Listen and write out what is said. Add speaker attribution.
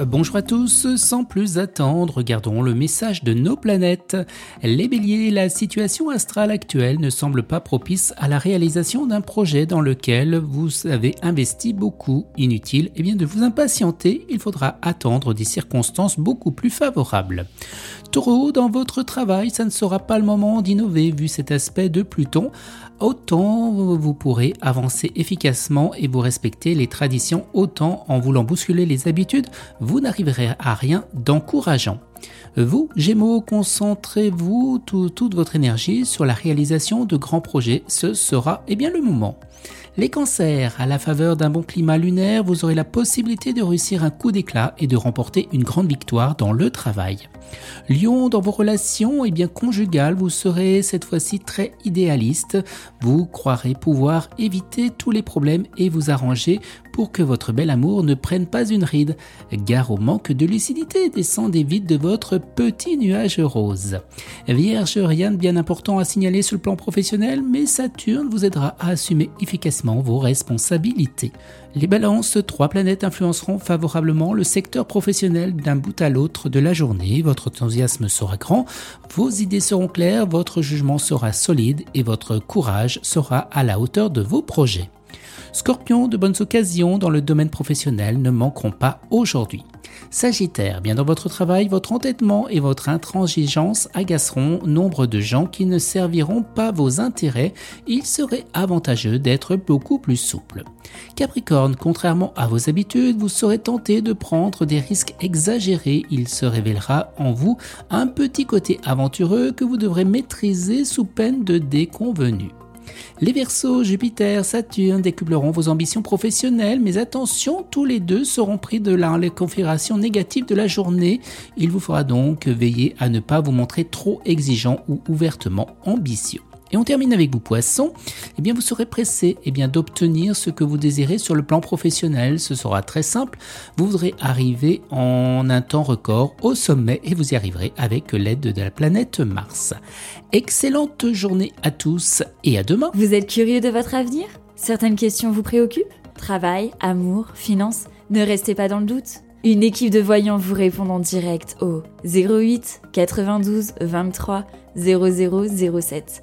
Speaker 1: Euh, bonjour à tous, sans plus attendre, regardons le message de nos planètes. Les béliers, la situation astrale actuelle ne semble pas propice à la réalisation d'un projet dans lequel vous avez investi beaucoup. Inutile eh bien, de vous impatienter, il faudra attendre des circonstances beaucoup plus favorables. Taureau, dans votre travail, ça ne sera pas le moment d'innover vu cet aspect de Pluton. Autant vous pourrez avancer efficacement et vous respecter les traditions, autant en voulant bousculer les habitudes, vous n'arriverez à rien d'encourageant. Vous, Gémeaux, concentrez-vous toute votre énergie sur la réalisation de grands projets, ce sera eh bien le moment. Les cancers, à la faveur d'un bon climat lunaire, vous aurez la possibilité de réussir un coup d'éclat et de remporter une grande victoire dans le travail. Lion, dans vos relations et eh bien conjugales, vous serez cette fois-ci très idéaliste. Vous croirez pouvoir éviter tous les problèmes et vous arranger pour que votre bel amour ne prenne pas une ride. Gare au manque de lucidité, descendez vite de votre petit nuage rose. Vierge, rien de bien important à signaler sur le plan professionnel, mais Saturne vous aidera à assumer efficacement vos responsabilités. Les balances, trois planètes influenceront favorablement le secteur professionnel d'un bout à l'autre de la journée. Votre enthousiasme sera grand, vos idées seront claires, votre jugement sera solide et votre courage sera à la hauteur de vos projets. Scorpion, de bonnes occasions dans le domaine professionnel ne manqueront pas aujourd'hui. Sagittaire, bien dans votre travail, votre entêtement et votre intransigeance agaceront nombre de gens qui ne serviront pas vos intérêts. Il serait avantageux d'être beaucoup plus souple. Capricorne, contrairement à vos habitudes, vous serez tenté de prendre des risques exagérés. Il se révélera en vous un petit côté aventureux que vous devrez maîtriser sous peine de déconvenus. Les Verseaux, Jupiter, Saturne décupleront vos ambitions professionnelles, mais attention, tous les deux seront pris de la configuration négative de la journée. Il vous faudra donc veiller à ne pas vous montrer trop exigeant ou ouvertement ambitieux. Et on termine avec vous poissons. Eh bien, vous serez pressé eh bien, d'obtenir ce que vous désirez sur le plan professionnel. Ce sera très simple. Vous voudrez arriver en un temps record au sommet et vous y arriverez avec l'aide de la planète Mars. Excellente journée à tous et à demain.
Speaker 2: Vous êtes curieux de votre avenir? Certaines questions vous préoccupent? Travail, amour, finances? Ne restez pas dans le doute. Une équipe de voyants vous répond en direct au 08 92 23 0007.